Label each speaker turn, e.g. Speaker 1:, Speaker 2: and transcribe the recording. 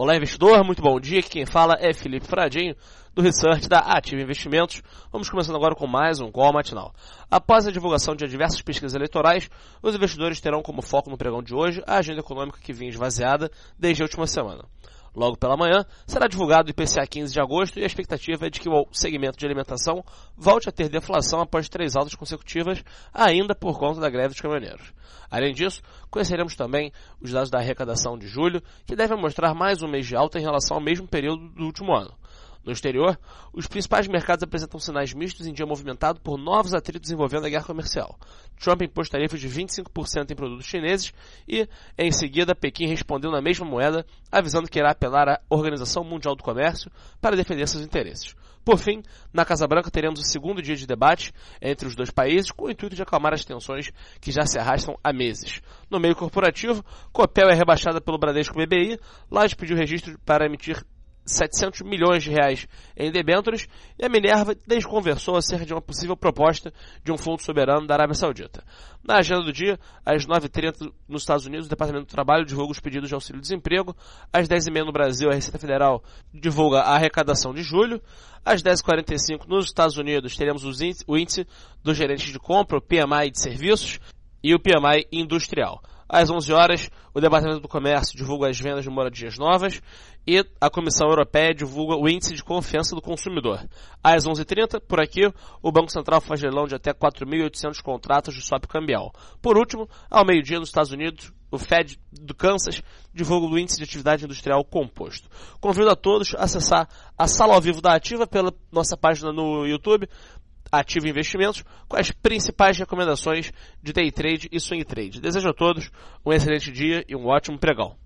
Speaker 1: Olá, investidor, muito bom dia. Aqui quem fala é Felipe Fradinho, do Research da Ativa Investimentos. Vamos começando agora com mais um call matinal. Após a divulgação de diversas pesquisas eleitorais, os investidores terão como foco no pregão de hoje a agenda econômica que vinha esvaziada desde a última semana. Logo pela manhã, será divulgado o IPCA 15 de agosto e a expectativa é de que o segmento de alimentação volte a ter deflação após três altas consecutivas, ainda por conta da greve dos caminhoneiros. Além disso, conheceremos também os dados da arrecadação de julho, que devem mostrar mais um mês de alta em relação ao mesmo período do último ano. No exterior, os principais mercados apresentam sinais mistos em dia movimentado por novos atritos envolvendo a guerra comercial. Trump impôs tarifas de 25% em produtos chineses e, em seguida, Pequim respondeu na mesma moeda, avisando que irá apelar à Organização Mundial do Comércio para defender seus interesses. Por fim, na Casa Branca teremos o segundo dia de debate entre os dois países com o intuito de acalmar as tensões que já se arrastam há meses. No meio corporativo, Copel é rebaixada pelo Bradesco BBI, Laje pediu registro para emitir 700 milhões de reais em debêntures e a Minerva desconversou acerca de uma possível proposta de um fundo soberano da Arábia Saudita. Na agenda do dia, às 9h30 nos Estados Unidos, o Departamento do Trabalho divulga os pedidos de auxílio-desemprego. Às 10h30 no Brasil, a Receita Federal divulga a arrecadação de julho. Às 10h45 nos Estados Unidos, teremos o índice dos gerentes de compra, o PMI de serviços e o PMI industrial. Às 11 horas, o Departamento do Comércio divulga as vendas de moradias novas e a Comissão Europeia divulga o Índice de Confiança do Consumidor. Às 11h30, por aqui, o Banco Central faz leilão de até 4.800 contratos de swap cambial. Por último, ao meio-dia nos Estados Unidos, o Fed do Kansas divulga o Índice de Atividade Industrial Composto. Convido a todos a acessar a sala ao vivo da Ativa pela nossa página no YouTube Ativo Investimentos com as principais recomendações de day trade e swing trade. Desejo a todos um excelente dia e um ótimo pregão.